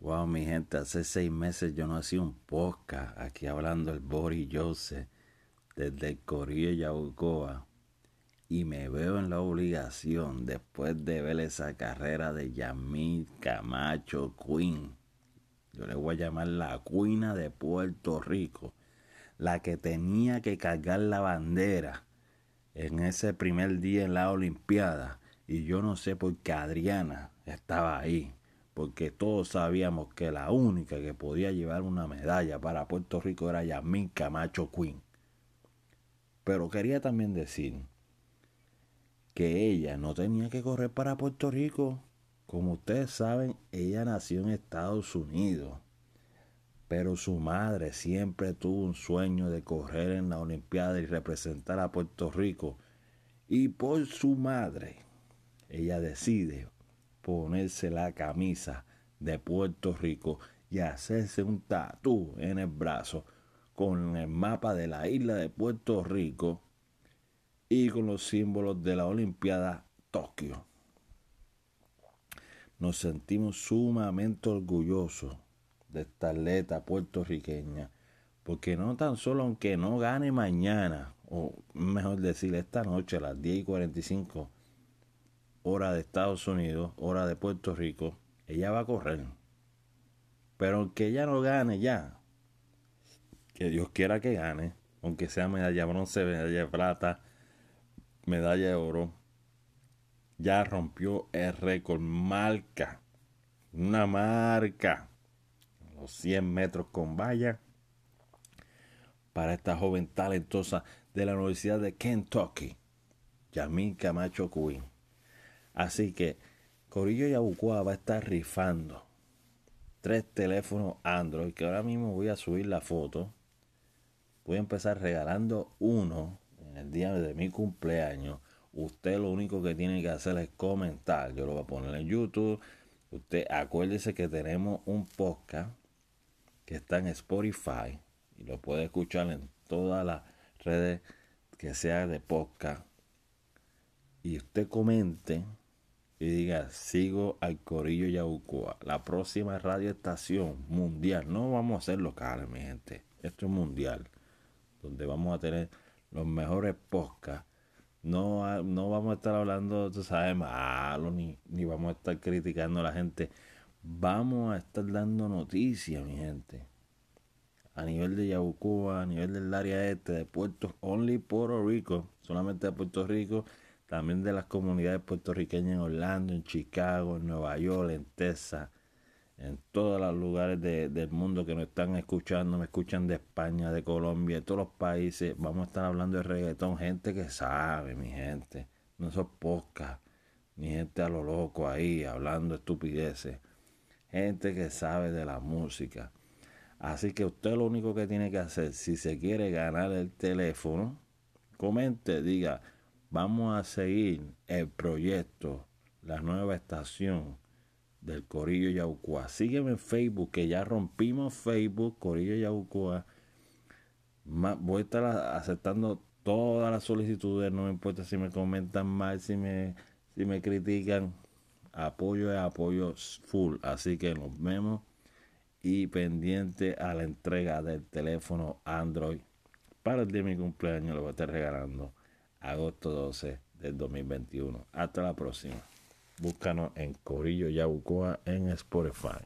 Wow, mi gente, hace seis meses yo no hacía un podcast aquí hablando el Boris Joseph desde el Corillo y me veo en la obligación después de ver esa carrera de Yamil Camacho Queen. Yo le voy a llamar la cuina de Puerto Rico, la que tenía que cargar la bandera en ese primer día en la Olimpiada y yo no sé por qué Adriana estaba ahí porque todos sabíamos que la única que podía llevar una medalla para Puerto Rico era Yamín Camacho Queen. Pero quería también decir que ella no tenía que correr para Puerto Rico. Como ustedes saben, ella nació en Estados Unidos. Pero su madre siempre tuvo un sueño de correr en la Olimpiada y representar a Puerto Rico. Y por su madre, ella decide ponerse la camisa de Puerto Rico y hacerse un tatú en el brazo con el mapa de la isla de Puerto Rico y con los símbolos de la Olimpiada Tokio. Nos sentimos sumamente orgullosos de esta atleta puertorriqueña, porque no tan solo aunque no gane mañana, o mejor decir esta noche a las 10 y 45, hora de Estados Unidos, hora de Puerto Rico, ella va a correr. Pero aunque ella no gane ya, que Dios quiera que gane, aunque sea medalla bronce, medalla de plata, medalla de oro, ya rompió el récord, marca, una marca, los 100 metros con valla, para esta joven talentosa de la Universidad de Kentucky, Yamil Camacho Queen. Así que Corillo Yabucoa va a estar rifando tres teléfonos Android que ahora mismo voy a subir la foto. Voy a empezar regalando uno en el día de mi cumpleaños. Usted lo único que tiene que hacer es comentar. Yo lo voy a poner en YouTube. Usted acuérdese que tenemos un podcast que está en Spotify y lo puede escuchar en todas las redes que sea de podcast. Y usted comente y diga, sigo al Corillo Yabucoa, la próxima radioestación mundial. No vamos a hacer local, mi gente. Esto es mundial, donde vamos a tener los mejores podcasts. No, no vamos a estar hablando, tú sabes, malo, ni, ni vamos a estar criticando a la gente. Vamos a estar dando noticias, mi gente. A nivel de Yabucoa, a nivel del área este, de Puerto, only Puerto Rico, solamente de Puerto Rico también de las comunidades puertorriqueñas en Orlando, en Chicago, en Nueva York, en Texas, en todos los lugares del mundo que nos están escuchando, me escuchan de España, de Colombia, de todos los países. Vamos a estar hablando de reggaetón, gente que sabe, mi gente, no son pocas, ni gente a lo loco ahí hablando estupideces, gente que sabe de la música. Así que usted lo único que tiene que hacer, si se quiere ganar el teléfono, comente, diga, Vamos a seguir el proyecto, la nueva estación del Corillo Yaucoa. Sígueme en Facebook, que ya rompimos Facebook, Corillo Yaucoa. Voy a estar aceptando todas las solicitudes, no me importa si me comentan mal, si me, si me critican. Apoyo es apoyo full. Así que nos vemos y pendiente a la entrega del teléfono Android para el día de mi cumpleaños. Lo voy a estar regalando agosto 12 del 2021. Hasta la próxima. Búscanos en Corillo Yabucoa en Spotify.